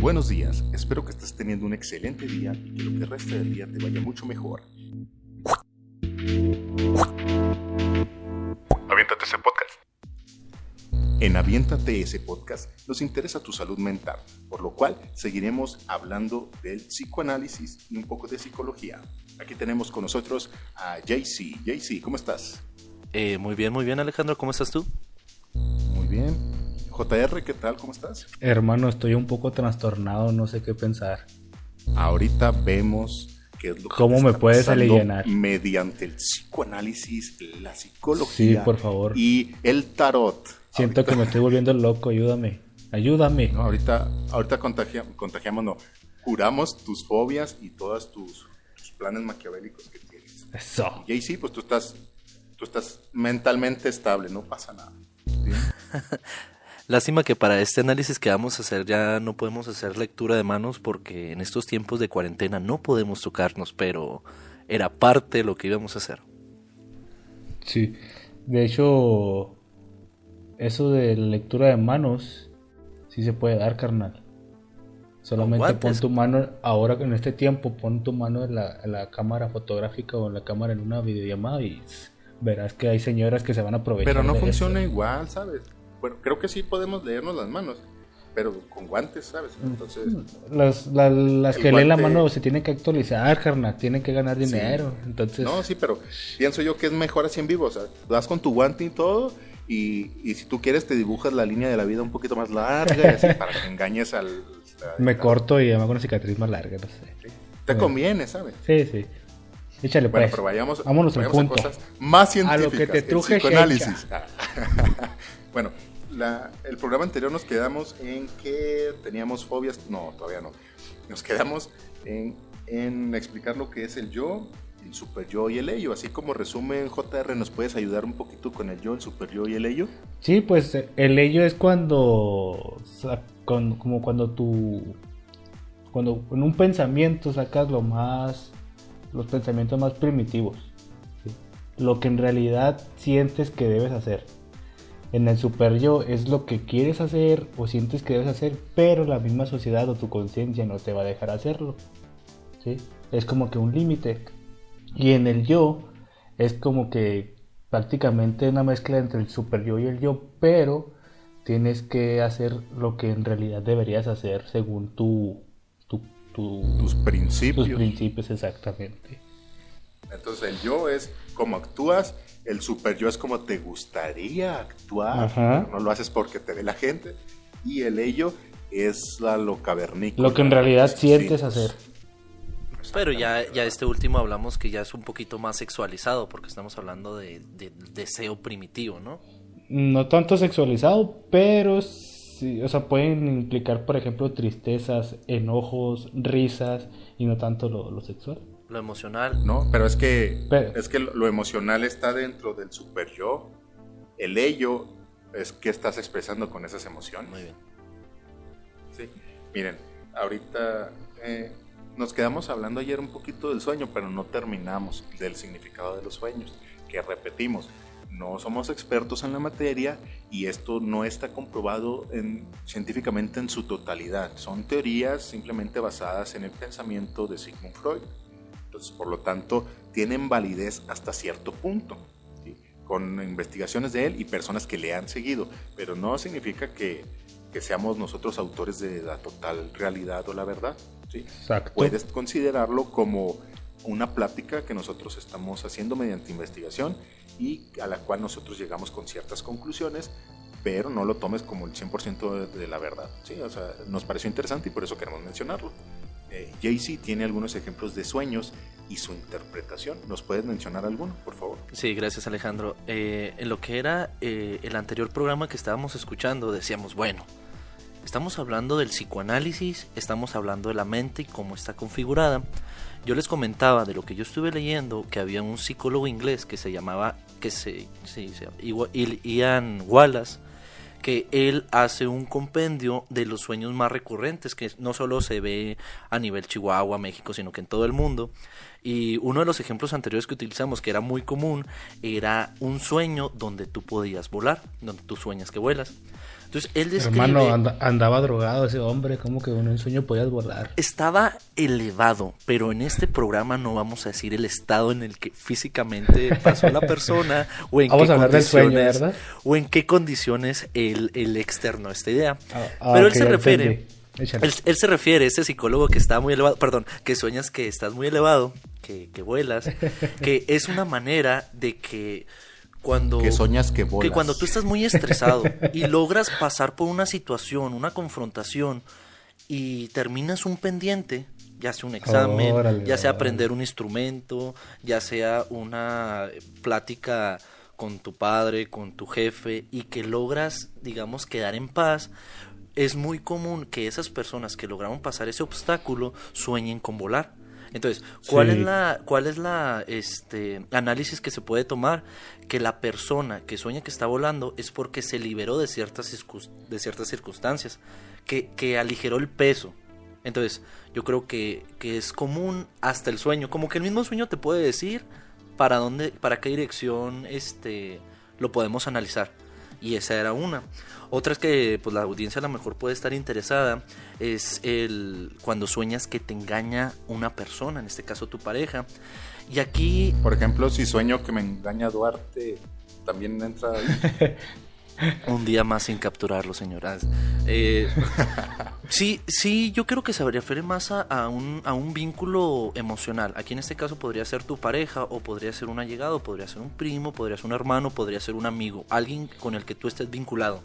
Buenos días, espero que estés teniendo un excelente día y que lo que resta del día te vaya mucho mejor. Aviéntate ese podcast. En Aviéntate ese podcast nos interesa tu salud mental, por lo cual seguiremos hablando del psicoanálisis y un poco de psicología. Aquí tenemos con nosotros a JC. JC, ¿cómo estás? Eh, muy bien, muy bien Alejandro, ¿cómo estás tú? Muy bien. JR, ¿qué tal? ¿Cómo estás? Hermano, estoy un poco trastornado, no sé qué pensar. Ahorita vemos qué es lo que ¿Cómo me puedes alivianar? Mediante el psicoanálisis, la psicología Sí, por favor. y el tarot. Siento que me estoy volviendo loco, ayúdame. Ayúdame. No, ahorita, ahorita contagia- contagiamos, no. Curamos tus fobias y todos tus, tus planes maquiavélicos que tienes. Eso. Y ahí sí, pues tú estás, tú estás mentalmente estable, no pasa nada. ¿sí? Lástima que para este análisis que vamos a hacer ya no podemos hacer lectura de manos porque en estos tiempos de cuarentena no podemos tocarnos, pero era parte de lo que íbamos a hacer. Sí. De hecho, eso de la lectura de manos, sí se puede dar, carnal. Solamente pon tu mano, ahora en este tiempo, pon tu mano en la, en la cámara fotográfica o en la cámara en una videollamada y verás que hay señoras que se van a aprovechar. Pero no de funciona esto. igual, ¿sabes? Bueno, creo que sí podemos leernos las manos, pero con guantes, ¿sabes? Mm. Entonces, Las, la- las El que leen la guante- mano se tienen que actualizar, carnal. Tienen que ganar Sí. dinero. Entonces, no, sí, pero pienso yo que es mejor así en vivo, o sea, vas con tu guante y todo, y, y si tú quieres te dibujas la línea de la vida un poquito más larga, y así, para que engañes al... a- me a- corto y además con una cicatriz más larga, no sé. Te conviene, ¿sabes? Sí, sí. Échale Bueno, pues. pero vayamos, Vámonos vayamos a punto. cosas más A científicas. lo que te el truje, psicoanálisis. bueno, la- el programa anterior nos quedamos en que teníamos fobias. No, todavía no. Nos quedamos en, en explicar lo que es el yo, el super yo y el ello. Así como resumen, JR, ¿nos puedes ayudar un poquito con el yo, el super yo y el ello? Sí, pues el ello es cuando, con- como cuando tú, cuando en un pensamiento sacas lo más, los pensamientos más primitivos, lo que en realidad sientes que debes hacer. En el super yo es lo que quieres hacer o sientes que debes hacer, pero la misma sociedad o tu conciencia no te va a dejar hacerlo. ¿sí? Es como que un límite. Y en el yo es como que prácticamente una mezcla entre el super yo y el yo, pero tienes que hacer lo que en realidad deberías hacer según tu, tu, tu- Tus principios. tus principios exactamente. Entonces el yo es como actúas, el super yo es como te gustaría actuar, Ajá. pero no lo haces porque te ve la gente, y el ello es la, lo cavernícola. Lo que en realidad sientes hacer. Pero ya, ya este último hablamos que ya es un poquito más sexualizado porque estamos hablando de, de deseo primitivo, ¿no? No tanto sexualizado, pero sí, o sea, pueden implicar, por ejemplo, tristezas, enojos, risas y no tanto lo, lo sexual. Lo emocional. No, pero es que, Pero- es que lo, lo emocional está dentro del super yo, el ello es que estás expresando con esas emociones. Muy bien. Sí. Miren, ahorita eh, nos quedamos hablando ayer un poquito del sueño, pero no terminamos del significado de los sueños, que repetimos, no somos expertos en la materia y esto no está comprobado en- científicamente en su totalidad. Son teorías simplemente basadas en el pensamiento de Sigmund Freud. Entonces, por lo tanto, tienen validez hasta cierto punto, ¿sí? con investigaciones de él y personas que le han seguido, pero no significa que, que seamos nosotros autores de la total realidad o la verdad. ¿sí? Exacto. Puedes considerarlo como una plática que nosotros estamos haciendo mediante investigación y a la cual nosotros llegamos con ciertas conclusiones, pero no lo tomes como el 100% de, de la verdad. ¿sí? O sea, nos pareció interesante y por eso queremos mencionarlo. Eh, Jay-Z tiene algunos ejemplos de sueños y su interpretación. ¿Nos puedes mencionar alguno, por favor? Sí, gracias Alejandro. Eh, en lo que era eh, el anterior programa que estábamos escuchando, decíamos, bueno, estamos hablando del psicoanálisis, estamos hablando de la mente y cómo está configurada. Yo les comentaba de lo que yo estuve leyendo que había un psicólogo inglés que se llamaba, que se, sí, se Ian Wallace, que él hace un compendio de los sueños más recurrentes, que no solo se ve a nivel Chihuahua, México, sino que en todo el mundo. Y uno de los ejemplos anteriores que utilizamos, que era muy común, era un sueño donde tú podías volar, donde tú sueñas que vuelas. Entonces él describe... Hermano, andaba drogado ese hombre, como que en un sueño podías volar. Estaba elevado, pero en este programa no vamos a decir el estado en el que físicamente pasó la persona o en vamos qué a hablar del sueño, condiciones ¿verdad? o en qué condiciones él, él externó esta idea. Ah, ah, pero él se refiere, él, él se refiere, este psicólogo que está muy elevado, perdón, que sueñas que estás muy elevado, que, que vuelas, que es una manera de que cuando Que soñas que volas. que cuando tú estás muy estresado y logras pasar por una situación, una confrontación y terminas un pendiente, ya sea un examen, Órale, ya sea aprender un instrumento, ya sea una plática con tu padre, con tu jefe y que logras, digamos, quedar en paz, es muy común que esas personas que lograron pasar ese obstáculo sueñen con volar. Entonces, ¿cuál Sí. es la cuál es la este análisis que se puede tomar que la persona que sueña que está volando es porque se liberó de ciertas de ciertas circunstancias, que que aligeró el peso. Entonces, yo creo que, que es común hasta el sueño, como que el mismo sueño te puede decir para dónde para qué dirección este lo podemos analizar. Y esa era una. Otra es que pues la audiencia a lo mejor puede estar interesada es el cuando sueñas que te engaña una persona, en este caso tu pareja. Y aquí Por ejemplo, si sueño que me engaña Duarte, también entra ahí. un día más sin capturarlo, señoras. Eh, sí, sí, yo creo que se refiere más a, a un, a un vínculo emocional. Aquí en este caso podría ser tu pareja, o podría ser un allegado, podría ser un primo, podría ser un hermano, podría ser un amigo, alguien con el que tú estés vinculado.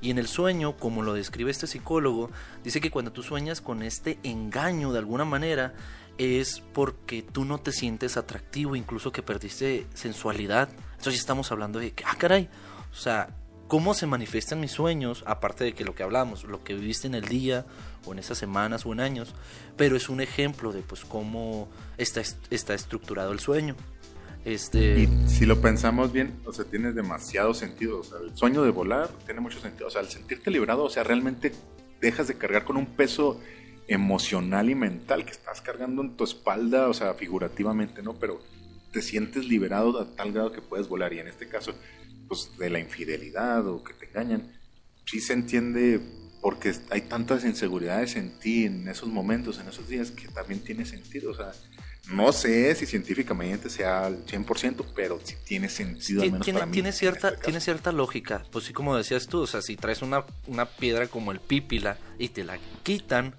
Y en el sueño, como lo describe este psicólogo, dice que cuando tú sueñas con este engaño de alguna manera, es porque tú no te sientes atractivo, incluso que perdiste sensualidad. Entonces estamos hablando de que, ah, caray, o sea, cómo se manifiestan mis sueños, aparte de que lo que hablamos, lo que viviste en el día, o en esas semanas o en años, pero es un ejemplo de pues cómo está, está estructurado el sueño. Este, Y si lo pensamos bien, o sea, tiene demasiado sentido. El sueño de volar tiene mucho sentido. O sea, al sentirte liberado, o sea, realmente dejas de cargar con un peso emocional y mental que estás cargando en tu espalda, o sea, figurativamente, ¿no? Pero te sientes liberado a tal grado que puedes volar. Y en este caso, pues de la infidelidad o que te engañan, sí se entiende porque hay tantas inseguridades en ti en esos momentos, en esos días, que también tiene sentido. O sea, no sé si científicamente sea al 100%, pero sí tiene sentido al menos tiene, para mí. tiene en cierta, este tiene cierta lógica. Pues sí, como decías tú, o sea, si traes una, una piedra como el pípila y te la quitan,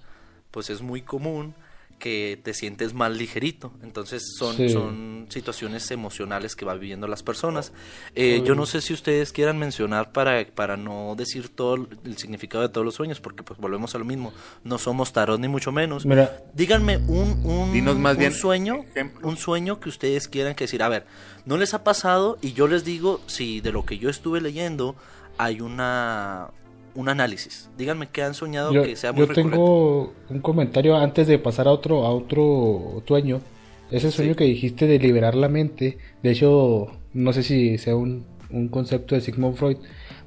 pues es muy común que te sientes más ligerito. Entonces son, Sí. son situaciones emocionales que va viviendo las personas. Eh, yo no sé si ustedes quieran mencionar para, para no decir todo el significado de todos los sueños, porque pues volvemos a lo mismo. No somos tarot ni mucho menos. Mira, Díganme un, un, Dinos más un bien sueño, un sueño que ustedes quieran que decir, a ver, no les ha pasado y yo les digo si de lo que yo estuve leyendo hay una un análisis. Díganme qué han soñado yo, que sea muy yo recurrente. tengo un comentario antes de pasar a otro, a otro sueño. Ese sueño que dijiste de liberar la mente, de hecho, no sé si sea un, un concepto de Sigmund Freud,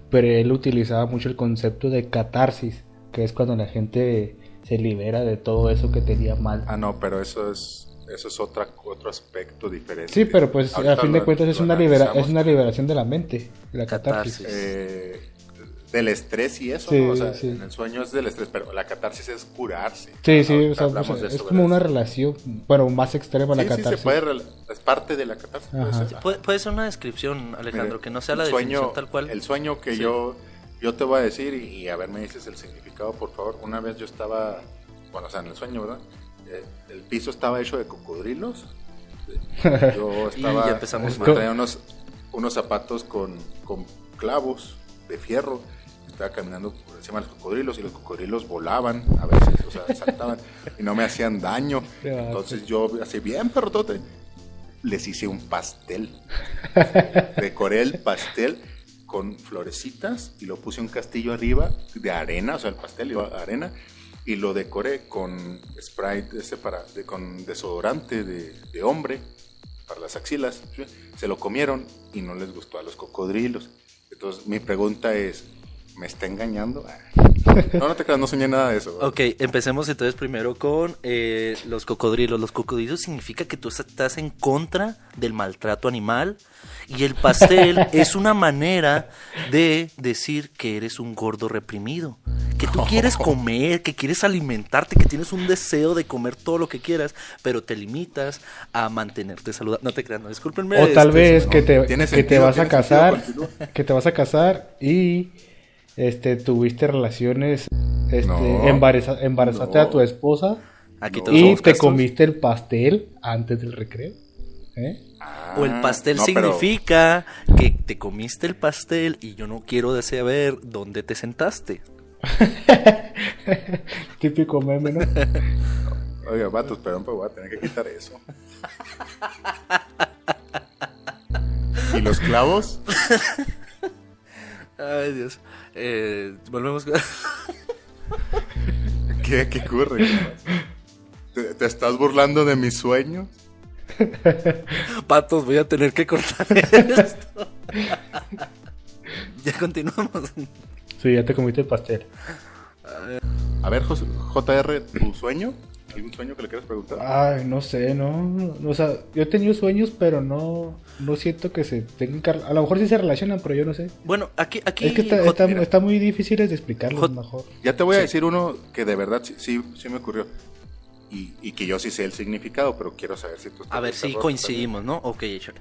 pero él utilizaba mucho el concepto de catarsis, que es cuando la gente se libera de todo eso que tenía mal. Ah, no, pero eso es eso es otra, otro aspecto diferente. Sí, pero pues Ahorita a fin de cuentas es una, libera, es una liberación de la mente, la catarsis. Catarsis. Eh, del estrés y eso, Sí, ¿no? O sea, sí. en el sueño es del estrés, pero la catarsis es curarse. Sí, sí, o sea, hablamos o sea, de es como una relación, bueno, más extrema la Sí, sí, catarsis. se puede, es parte de la catarsis. puede ser. Puede, puede ser una descripción, Alejandro, Mire, que no sea la definición sueño, tal cual. El sueño que Sí. yo, yo te voy a decir y, y a ver, me dices el significado, por favor. Una vez yo estaba, bueno, o sea, en el sueño, ¿verdad? Eh, el piso estaba hecho de cocodrilos. Yo Y estaba, ya empezamos mal. traía unos, unos zapatos con, con clavos de fierro. Estaba caminando por encima de los cocodrilos y los cocodrilos volaban a veces, o sea, saltaban y no me hacían daño. Entonces yo, así bien perrotote, les hice un pastel. Decoré el pastel con florecitas y lo puse un castillo arriba de arena, o sea, el pastel iba a arena, y lo decoré con Sprite, ese para, de- con desodorante de, de hombre para las axilas. Se lo comieron y no les gustó a los cocodrilos. Entonces, mi pregunta es: me está engañando. No, no te creas, no soñé nada de eso. Ok, empecemos entonces primero con eh, los cocodrilos. Los cocodrilos significa que tú estás en contra del maltrato animal y el pastel es una manera de decir que eres un gordo reprimido, que tú quieres comer, que quieres alimentarte, que tienes un deseo de comer todo lo que quieras, pero te limitas a mantenerte saludable. No te creas, no, discúlpenme. O tal este, vez no. que te, que te vas a sentido, casar, que te vas a casar y este tuviste relaciones, este, No, embaraza- embarazaste no. a tu esposa Aquí No. todos y te castos. comiste el pastel antes del recreo. ¿Eh? O el pastel Ah, pero- significa que te comiste el pastel y yo no quiero saber dónde te sentaste. Típico meme, ¿no? Oiga, vatos, perdón, pero voy a tener que quitar eso. ¿Y los clavos? Ay, Dios. Eh, volvemos. ¿Qué, qué ocurre? ¿Te, te estás burlando de mi sueño? Patos, voy a tener que cortar esto. ya continuamos. Sí, ya te comiste el pastel. A ver, JR, ¿tu sueño? ¿Algún sueño que le quieras preguntar? Ay, no sé, no, o sea, yo he tenido sueños, pero no, no siento que se tengan que, a lo mejor sí se relacionan, pero yo no sé. Bueno, aquí, aquí Es que está, J- está, mira. está muy difícil de explicarlo, Hot- mejor. Ya te voy a Sí. decir uno que de verdad sí, sí, sí me ocurrió. Y, y que yo sí sé el significado, pero quiero saber si tú estás a ver si coincidimos, ¿no? Ok, échale.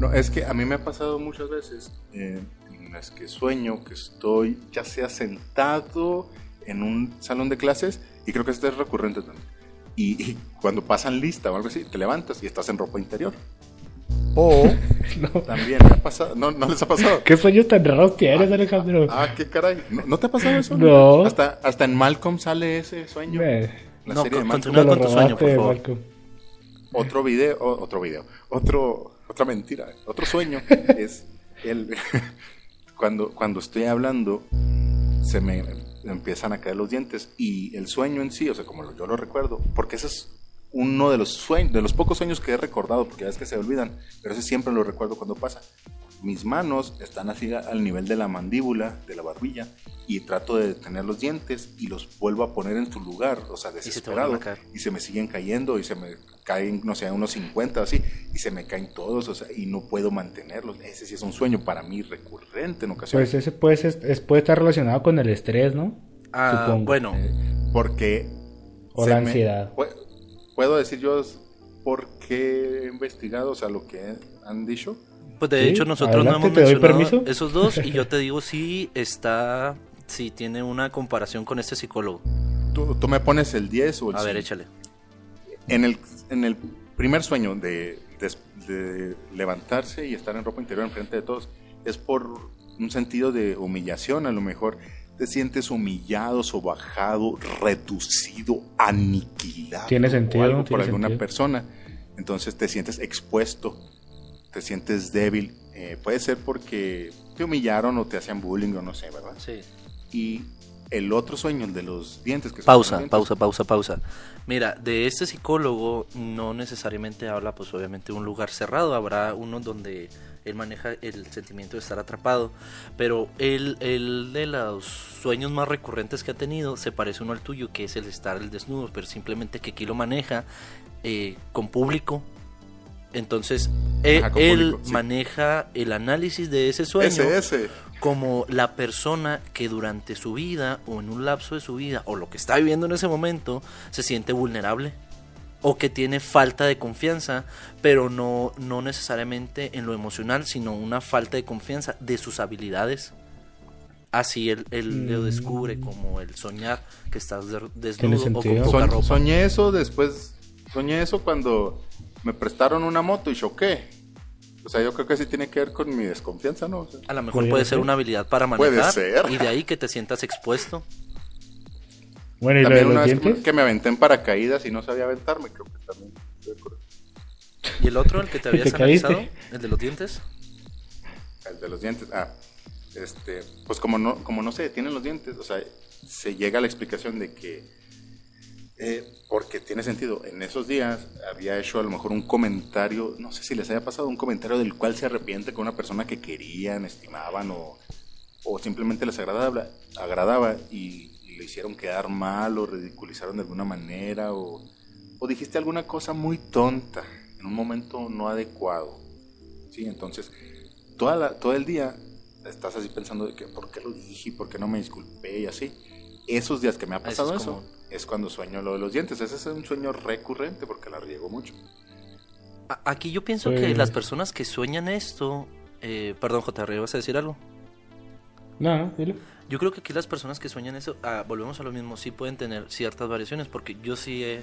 No, es que a mí me ha pasado muchas veces eh, en las que sueño que estoy ya sea sentado en un salón de clases, y creo que esto es recurrente también. Y, y cuando pasan lista o algo así, te levantas y estás en ropa interior. O No. también ha pasado, no, no les ha pasado. ¿Qué sueños tan raros tienes, Alejandro? Ah, qué caray. ¿No, no te ha pasado eso? No. Hasta, hasta en Malcolm sale ese sueño. Me- La No, serie de con- Malcolm. continúa con tu sueño, por favor. Malcolm. Otro video, otro video, otro, otra mentira, otro sueño es el cuando, cuando estoy hablando se me empiezan a caer los dientes y el sueño en sí, o sea, como yo lo recuerdo, porque ese es uno de los sueños, de los pocos sueños que he recordado, porque ya es que se olvidan, pero ese siempre lo recuerdo cuando pasa. Mis manos están así al nivel de la mandíbula, de la barbilla, y trato de detener los dientes y los vuelvo a poner en su lugar, o sea, se te desesperado, y se me siguen cayendo y se me caen, no sé, unos 50 así, y se me caen todos, o sea, y no puedo mantenerlos. Ese sí es un sueño para mí recurrente en ocasiones. Pues ese puede, ser- es- puede estar relacionado con el estrés, ¿no? Ah, Supongo. bueno, porque... O la ansiedad. pu- Puedo decir yo por qué he investigado, o sea, lo que han dicho. Pues de Sí, hecho nosotros no hemos mencionado permiso. esos dos y yo te digo si está, si tiene una comparación con este psicólogo. Tú, tú me pones el 10 o el A ver, 5. échale. En el, en el primer sueño de, de- de levantarse y estar en ropa interior enfrente de todos, es por un sentido de humillación, a lo mejor te sientes humillado, sobajado, reducido, aniquilado. Tiene sentido, o algo por alguna sentido. persona. Entonces te sientes expuesto, te sientes débil. Eh, puede ser porque te humillaron o te hacían bullying o no sé, ¿verdad? Sí. Y el otro sueño, el de los dientes que son Pausa, dientes, pausa, pausa, pausa. Mira, de este psicólogo no necesariamente habla, pues obviamente de un lugar cerrado, habrá uno donde él maneja el sentimiento de estar atrapado, pero él, él de los sueños más recurrentes que ha tenido se parece uno al tuyo, que es el estar el desnudo, pero simplemente que aquí lo maneja eh, con público. Entonces, Ajá, con él público, sí. maneja el análisis de ese sueño Ese, ese. como la persona que durante su vida o en un lapso de su vida o lo que está viviendo en ese momento se siente vulnerable o que tiene falta de confianza, pero no, no necesariamente en lo emocional, sino una falta de confianza de sus habilidades. Así él, él lo Mm. descubre como el soñar que estás desnudo o con poca Soñ- ropa. soñé eso después, soñé eso cuando me prestaron una moto y choqué. O sea, yo creo que sí tiene que ver con mi desconfianza, ¿no? O sea, A lo mejor puede ser ser. una habilidad para Puede manejar ser. y de ahí que te sientas expuesto. Bueno, ¿y lo de también una los vez dientes? que me aventé en paracaídas y no sabía aventarme, creo que también. estoy de acuerdo. ¿Y el otro, el que te habías analizado? ¿El de los dientes? El de los dientes. Ah, este, pues como no, como no se detienen los dientes, o sea, se llega a la explicación de que, eh, porque tiene sentido, en esos días había hecho a lo mejor un comentario, no sé si les haya pasado, un comentario del cual se arrepiente con una persona que querían, estimaban o o simplemente les agradaba, agradaba y, y le hicieron quedar mal o ridiculizaron de alguna manera o, o dijiste alguna cosa muy tonta en un momento no adecuado. ¿sí? Entonces, toda la- todo el día estás así pensando de que por qué lo dije, por qué no me disculpé y así. Esos días que me ha Eso pasado es eso. Es cuando sueño lo de los dientes. Ese es un sueño recurrente porque la riego mucho. Aquí yo pienso que Pues- las personas que sueñan esto... eh, perdón, JR, ¿vas a decir algo? No, no, dilo. Yo creo que aquí las personas que sueñan eso, ah, volvemos a lo mismo, sí pueden tener ciertas variaciones, porque yo sí he,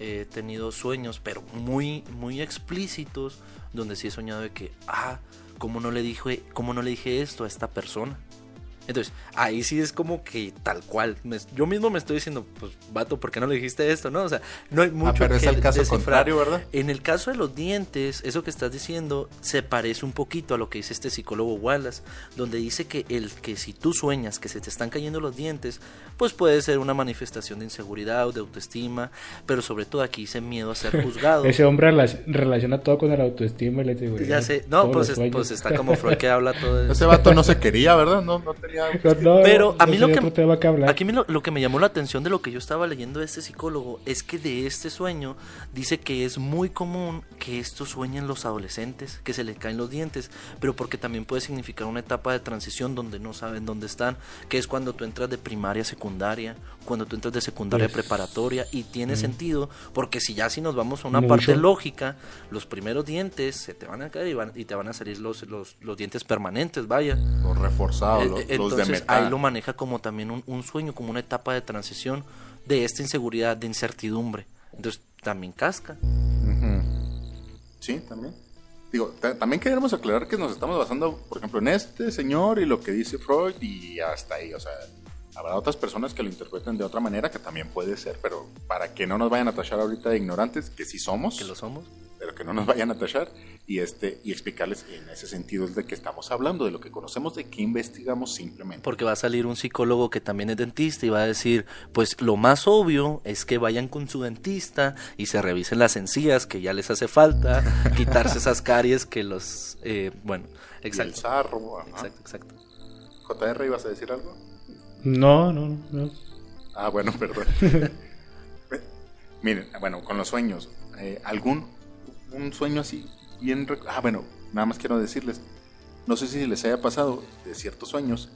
he tenido sueños, pero muy, muy explícitos, donde sí he soñado de que, ah, ¿cómo no le dije, cómo no le dije esto a esta persona? Entonces, ahí sí es como que tal cual. me- yo mismo me estoy diciendo, pues, vato, ¿por qué no le dijiste esto? No, o sea, no hay mucho ah, pero es el caso descifrar. contrario, ¿verdad? En el caso de los dientes, eso que estás diciendo se parece un poquito a lo que dice este psicólogo Wallace, donde dice que el que si tú sueñas que se te están cayendo los dientes, pues puede ser una manifestación de inseguridad o de autoestima, pero sobre todo aquí dice miedo a ser juzgado. Ese hombre relac- relaciona todo con el autoestima y la inseguridad. ya sé, no, pues, es- pues está como Freud que habla todo de Ese vato no se quería, ¿verdad? No, no tenía... No, Pero a mí lo que, otro tema que hablar. aquí me lo, lo que me llamó la atención de lo que yo estaba leyendo de este psicólogo es que de este sueño dice que es muy común que esto sueñen los adolescentes, que se les caen los dientes, pero porque también puede significar una etapa de transición donde no saben dónde están, que es cuando tú entras de primaria a secundaria, cuando tú entras de secundaria Pues, preparatoria y tiene sentido porque si ya si nos vamos a una Mucho. parte lógica, los primeros dientes se te van a caer y, van- y te van a salir los, los, los dientes permanentes, vaya. Los reforzados, Eh, los, los de Entonces metal. ahí lo maneja como también un, un sueño, como una etapa de transición de esta inseguridad, de incertidumbre. Entonces también casca. Sí, también. Digo, ta- también queremos aclarar que nos estamos basando, por ejemplo, en este señor y lo que dice Freud y hasta ahí. O sea, habrá otras personas que lo interpreten de otra manera que también puede ser, pero para que no nos vayan a tachar ahorita de ignorantes, que sí somos, Que lo somos. pero que no nos vayan a tachar y este y explicarles en ese sentido es de qué estamos hablando, de lo que conocemos, de qué investigamos simplemente. Porque va a salir un psicólogo que también es dentista y va a decir, pues lo más obvio es que vayan con su dentista y se revisen las encías, que ya les hace falta, quitarse esas caries que los... eh, bueno, Y el exacto. sarro, ajá. Exacto, exacto. JR, ¿ibas a decir algo? No, no, no, no. Ah, bueno, perdón. Miren, bueno, con los sueños, eh, algún un sueño así bien ah bueno, nada más quiero decirles, no sé si les haya pasado de ciertos sueños,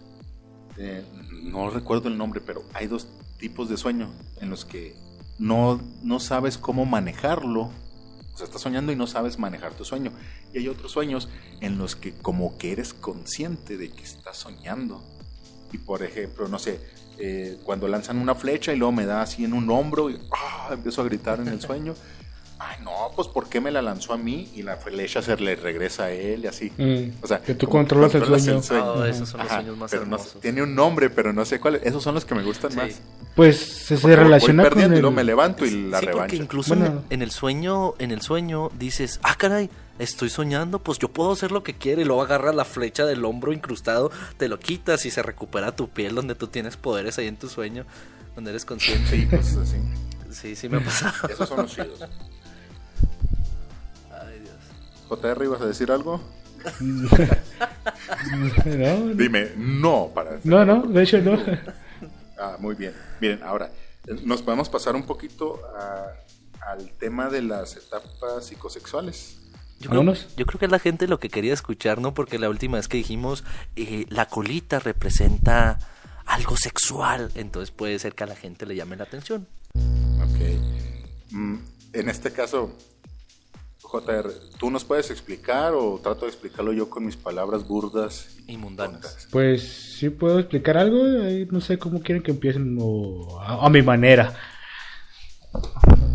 eh, no recuerdo el nombre, pero hay dos tipos de sueño en los que no no sabes cómo manejarlo, o sea, estás soñando y no sabes manejar tu sueño, y hay otros sueños en los que como que eres consciente de que estás soñando. Y por ejemplo, no sé, eh, cuando lanzan una flecha y luego me da así en un hombro y ¡ah! empiezo a gritar en el sueño. Ay, no, pues ¿por qué me la lanzó a mí y la flecha se le regresa a él y así? Mm, O sea, que tú controlas el sueño. Oh, esos son los Ajá, sueños más pero no tiene un nombre, pero no sé cuál. es. Esos son los que me gustan Sí. más. Pues se, se Porque voy relaciona con el... y luego me levanto y la sí, porque revancha. incluso en, Bueno. el, en el sueño, en el sueño dices, ah, caray, estoy soñando, pues yo puedo hacer lo que quiera y luego agarras la flecha del hombro incrustado, te lo quitas y se recupera tu piel donde tú tienes poderes ahí en tu sueño, donde eres consciente. Sí, pues así. Sí, sí me ha pasado. Esos son los chidos. Ay, Dios. JR, ¿ibas a decir algo? no, Dime, no, para... no, no, de hecho no. Muy bien. Miren, ahora, nos podemos pasar un poquito a- al tema de las etapas psicosexuales. Yo creo, yo creo que es la gente lo que quería escuchar, ¿no? Porque la última vez que dijimos, eh, la colita representa algo sexual, entonces puede ser que a la gente le llame la atención. Ok. Mm, en este caso, JR, ¿tú nos puedes explicar o trato de explicarlo yo con mis palabras burdas Y mundanas. tontas? Pues sí puedo explicar algo, no sé cómo quieren que empiecen o a, a mi manera.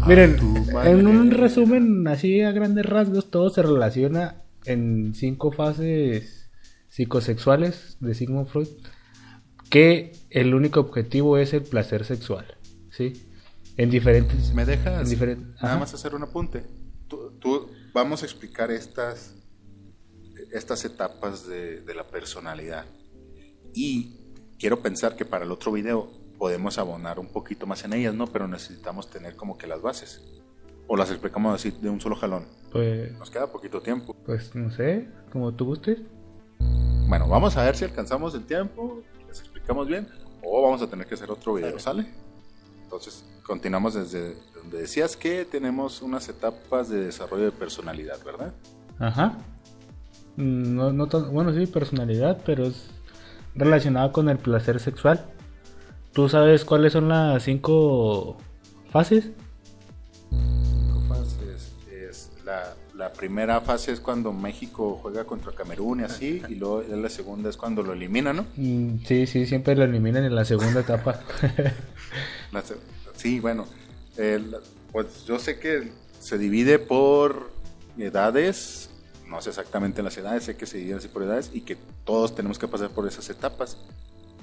Miren, en un resumen así a grandes rasgos todo se relaciona en cinco fases psicosexuales de Sigmund Freud, que el único objetivo es el placer sexual, ¿sí? En diferentes ¿Me dejas en diferentes nada ajá. más hacer un apunte? Tú, vamos a explicar estas, estas etapas de, de la personalidad. Y quiero pensar que para el otro video podemos abonar un poquito más en ellas, ¿no? Pero necesitamos tener como que las bases. O las explicamos así de un solo jalón. Pues, Nos queda poquito tiempo. pues no sé, como tú gustes. bueno, vamos a ver si alcanzamos el tiempo, les explicamos bien, o vamos a tener que hacer otro video, ¿sale? Entonces, continuamos desde decías que tenemos unas etapas de desarrollo de personalidad, ¿verdad? Ajá. Mm, No, no tan- bueno, sí, personalidad, pero es relacionada con el placer sexual. ¿Tú sabes cuáles son las cinco fases? Cinco fases. Es la, la primera fase es cuando México juega contra Camerún y así, y luego la segunda es cuando lo eliminan, ¿no? Mm, Sí, sí, siempre lo eliminan en la segunda etapa. La sí, bueno, pues yo sé que se divide por edades, no sé exactamente las edades, sé que se divide así por edades y que todos tenemos que pasar por esas etapas.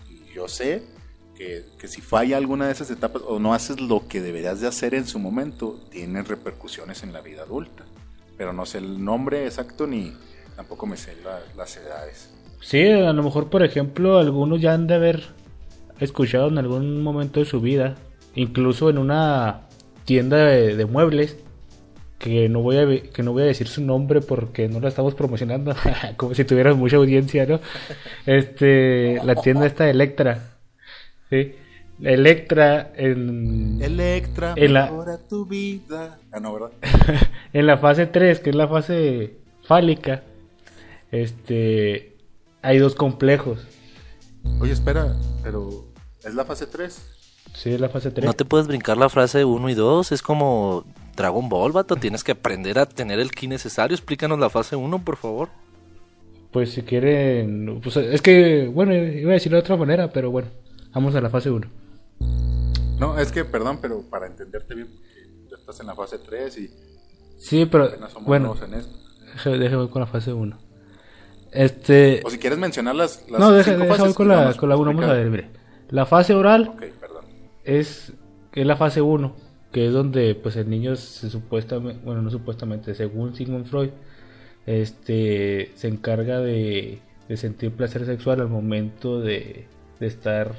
Y yo sé que, que si falla alguna de esas etapas o no haces lo que deberías de hacer en su momento, tiene repercusiones en la vida adulta. Pero no sé el nombre exacto ni tampoco me sé la- las edades. Sí, a lo mejor, por ejemplo, algunos ya han de haber escuchado en algún momento de su vida, incluso en una tienda de, de muebles, que no voy a que no voy a decir su nombre porque no la estamos promocionando, como si tuvieras mucha audiencia, ¿no? Este, la tienda esta de Electra, sí, Electra en Electra, En la- mejora tu vida. Ah, no, ¿verdad? en la fase 3, que es la fase fálica, este, hay dos complejos. Oye, espera, pero ¿es la fase 3? Sí, es la fase 3. No te puedes brincar la frase 1 y 2, es como Dragon Ball, vato, tienes que aprender a tener el ki necesario. Explícanos la fase 1, por favor. Pues si quieren, pues es que, bueno, iba a decirlo de otra manera, pero bueno, vamos a la fase 1. No, es que, perdón, pero para entenderte bien, porque ya estás en la fase 3 y Sí, pero somos bueno, nuevos en esto. voy con la fase 1. Este, O si quieres mencionar las, las no, voy con la, con la 1, vamos a ver, mire. La fase oral Ok, perdón. Es, es la fase 1, que es donde pues el niño supuestamente, bueno, no supuestamente, según Sigmund Freud, este se encarga de, de sentir placer sexual al momento de, de estar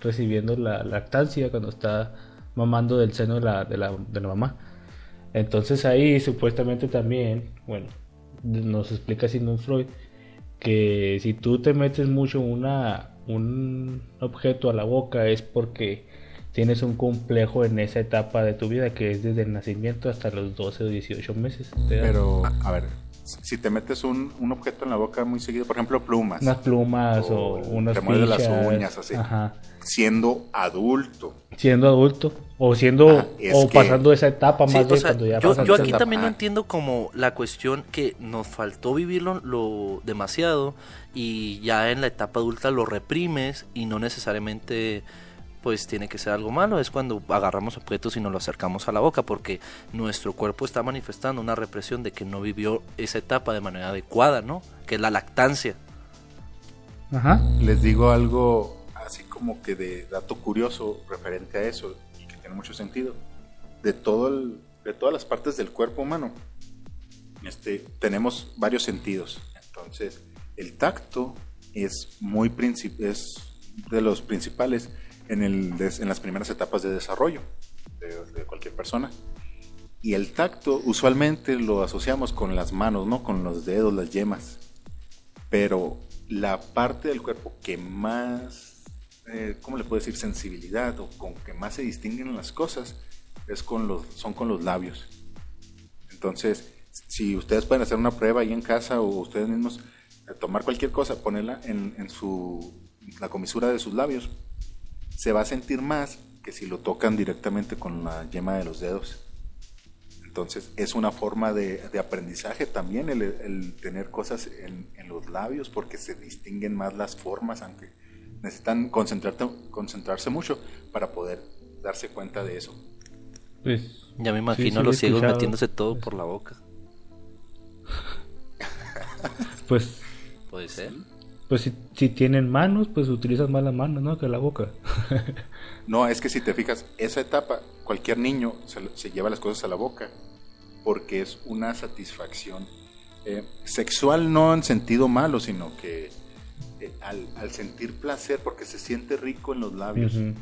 recibiendo la lactancia cuando está mamando del seno de la, de la, de la mamá. Entonces ahí supuestamente también, bueno, nos explica Sigmund Freud que si tú te metes mucho una, un objeto a la boca es porque tienes un complejo en esa etapa de tu vida que es desde el nacimiento hasta los 12 o 18 meses. de. Pero, a ver, si te metes un, un objeto en la boca muy seguido, por ejemplo, plumas, unas plumas o, O unas te muerdes las uñas, así. Ajá. siendo adulto, Siendo adulto o siendo Ah, o que- pasando esa etapa Sí, más o bien sea, cuando ya yo, pasas yo esa aquí etapa. también no Ah. entiendo como la cuestión que nos faltó vivirlo lo demasiado y ya en la etapa adulta lo reprimes y no necesariamente pues tiene que ser algo malo, es cuando agarramos objetos y nos lo acercamos a la boca porque nuestro cuerpo está manifestando una represión de que no vivió esa etapa de manera adecuada, ¿no? Que es la lactancia. Ajá. les digo algo así como que de dato curioso referente a eso y que tiene mucho sentido. De todo el- de todas las partes del cuerpo humano, este, tenemos varios sentidos. Entonces, el tacto es muy es de los principales en, el, en las primeras etapas de desarrollo de, de cualquier persona. Y el tacto usualmente lo asociamos con las manos, ¿no? Con los dedos, las yemas. Pero la parte del cuerpo que más, eh, ¿cómo le puedo decir? Sensibilidad o con que más se distinguen las cosas es con los, son con los labios. Entonces, si ustedes pueden hacer una prueba ahí en casa o ustedes mismos, eh, tomar cualquier cosa, ponerla en, en su, la comisura de sus labios, se va a sentir más que si lo tocan directamente con la yema de los dedos. Entonces es una forma de, de aprendizaje también el, el tener cosas en, en los labios porque se distinguen más las formas, aunque necesitan concentrarte, concentrarse mucho para poder darse cuenta de eso. Pues, Ya me imagino sí los ciegos escuchado. metiéndose todo por la boca. Pues, Puede ser. Pues si, si tienen manos, pues utilizan más las manos, ¿no? Que la boca. No, es que si te fijas, esa etapa, cualquier niño se, se lleva las cosas a la boca porque es una satisfacción eh, sexual, no en sentido malo, sino que eh, al, al sentir placer, porque se siente rico en los labios, Ujú.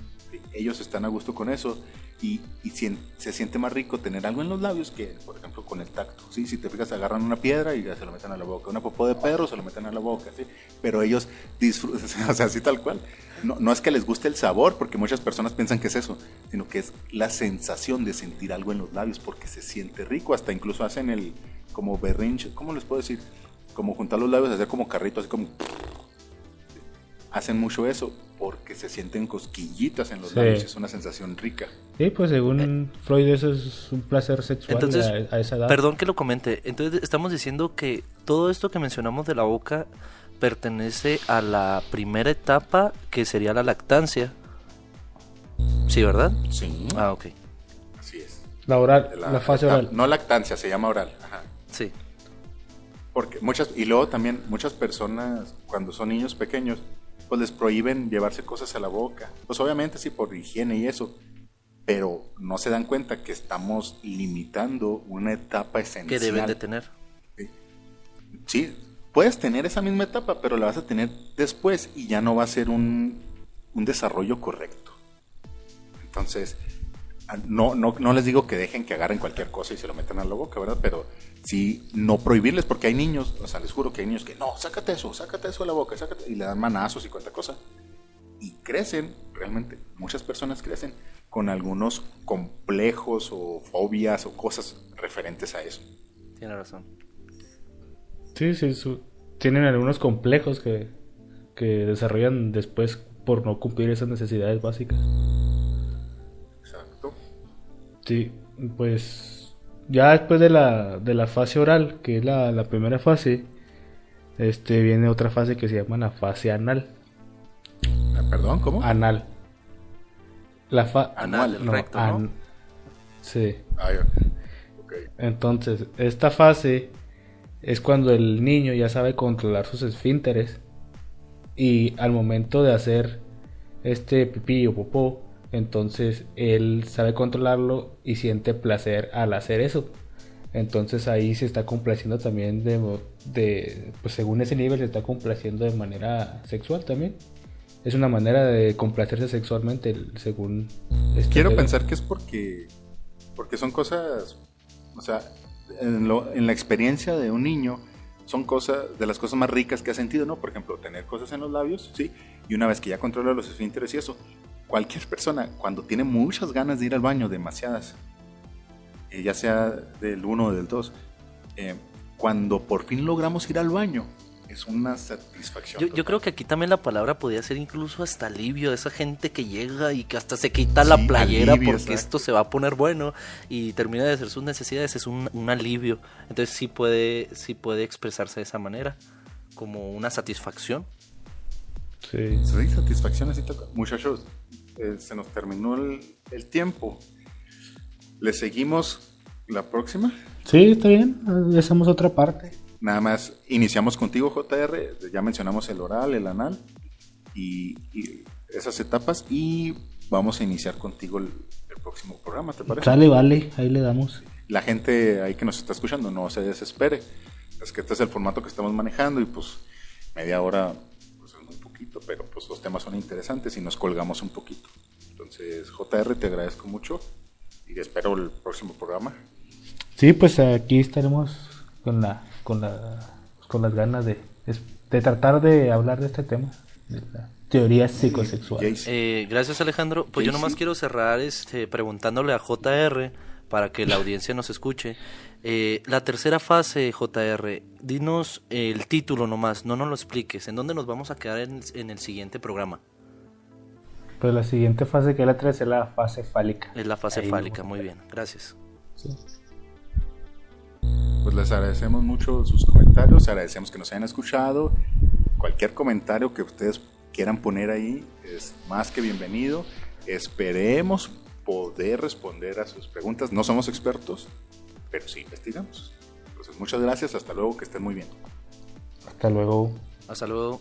ellos están a gusto con eso y, y sien- se siente más rico tener algo en los labios que, por ejemplo, con el tacto. ¿sí? Si te fijas, agarran una piedra y ya se lo meten a la boca. Una popó de perro se lo meten a la boca. ¿sí? Pero ellos disfrutan, o sea, así tal cual. No, no es que les guste el sabor, porque muchas personas piensan que es eso, sino que es la sensación de sentir algo en los labios, porque se siente rico. Hasta incluso hacen el, como berrinche, ¿cómo les puedo decir? Como juntar los labios, hacer como carritos, así como hacen mucho eso porque se sienten cosquillitas en los Sí. labios, es una sensación rica. Sí, pues según Freud eso es un placer sexual Entonces, a, a esa edad. Perdón que lo comente. Entonces estamos diciendo que todo esto que mencionamos de la boca pertenece a la primera etapa que sería la lactancia. Sí, ¿verdad? Sí. Ah, ok. Así es. La oral, la, fase oral. No lactancia, se llama oral. Ajá. Sí. Porque muchas, y luego también muchas personas, cuando son niños pequeños, pues les prohíben llevarse cosas a la boca. Pues obviamente sí, por higiene y eso. Pero no se dan cuenta que estamos limitando una etapa esencial. Que deben de tener. Sí, puedes tener esa misma etapa, pero la vas a tener después y ya no va a ser un, un desarrollo correcto. Entonces, no, no, no les digo que dejen que agarren cualquier cosa y se lo metan a la boca, ¿verdad? Pero sí, no prohibirles, porque hay niños, o sea, les juro que hay niños que no, sácate eso, sácate eso a la boca, sácate, y le dan manazos y cuánta cosa. Y crecen, realmente, muchas personas crecen con algunos complejos o fobias o cosas referentes a eso. Tiene razón. Sí, sí, su- tienen algunos complejos que, que desarrollan después por no cumplir esas necesidades básicas. Sí, pues ya después de la, de la fase oral, que es la, la primera fase, este viene otra fase que se llama la fase anal. Ah, Perdón, ¿cómo? Anal. La fa Anual, el recto, ¿no? an- Sí. Ah. Entonces, esta fase es cuando el niño ya sabe controlar sus esfínteres y al momento de hacer este pipí o popó, entonces él sabe controlarlo y siente placer al hacer eso. Entonces ahí se está complaciendo también de, de pues según ese nivel se está complaciendo de manera sexual también. Es una manera de complacerse sexualmente según este Quiero pensar que es porque, porque son cosas, o sea, en, lo- en la experiencia de un niño son cosas de las cosas más ricas que ha sentido, ¿no? Por ejemplo, tener cosas en los labios, sí, y una vez que ya controla los esfínteres y eso, cualquier persona cuando tiene muchas ganas de ir al baño, demasiadas, eh, ya sea del uno o del dos, eh, cuando por fin logramos ir al baño, es una satisfacción. Yo, creo que aquí también la palabra podría ser incluso hasta alivio, esa gente que llega y que hasta se quita la playera alivio, porque exacto. esto se va a poner bueno y termina de hacer sus necesidades, es un, un alivio. Entonces sí puede, sí puede expresarse de esa manera, como una satisfacción. Sí. Sí, satisfacción así. Muchachos, eh, se nos terminó el, el tiempo. ¿Le seguimos la próxima? Sí, está bien. Hacemos otra parte. Nada más iniciamos contigo, JR. Ya mencionamos el oral, el anal y, y esas etapas. Y vamos a iniciar contigo el, el próximo programa, ¿te parece? Sale, vale, ahí le damos. La gente ahí que nos está escuchando no se desespere. Es que este es el formato que estamos manejando y pues media hora poquito, pero pues los temas son interesantes y nos colgamos un poquito. Entonces, JR, te agradezco mucho y espero el próximo programa. Sí, pues aquí estaremos con la, con la, con las ganas de, de tratar de hablar de este tema, de la teoría psicosexual. Eh, gracias Alejandro. Pues yo nomás quiero cerrar este, preguntándole a JR para que la audiencia nos escuche. Eh, la tercera fase, JR, dinos el título nomás, no nos lo expliques. ¿En dónde nos vamos a quedar en, en el siguiente programa? Pues la siguiente fase que es la 3 es la fase fálica. Es la fase Ahí fálica, muy bien, gracias. Sí. Pues les agradecemos mucho sus comentarios, agradecemos que nos hayan escuchado. Cualquier comentario que ustedes quieran poner ahí es más que bienvenido. Esperemos poder responder a sus preguntas. No somos expertos, pero sí investigamos. Entonces, muchas gracias, hasta luego, que estén muy bien. Hasta luego. Hasta luego.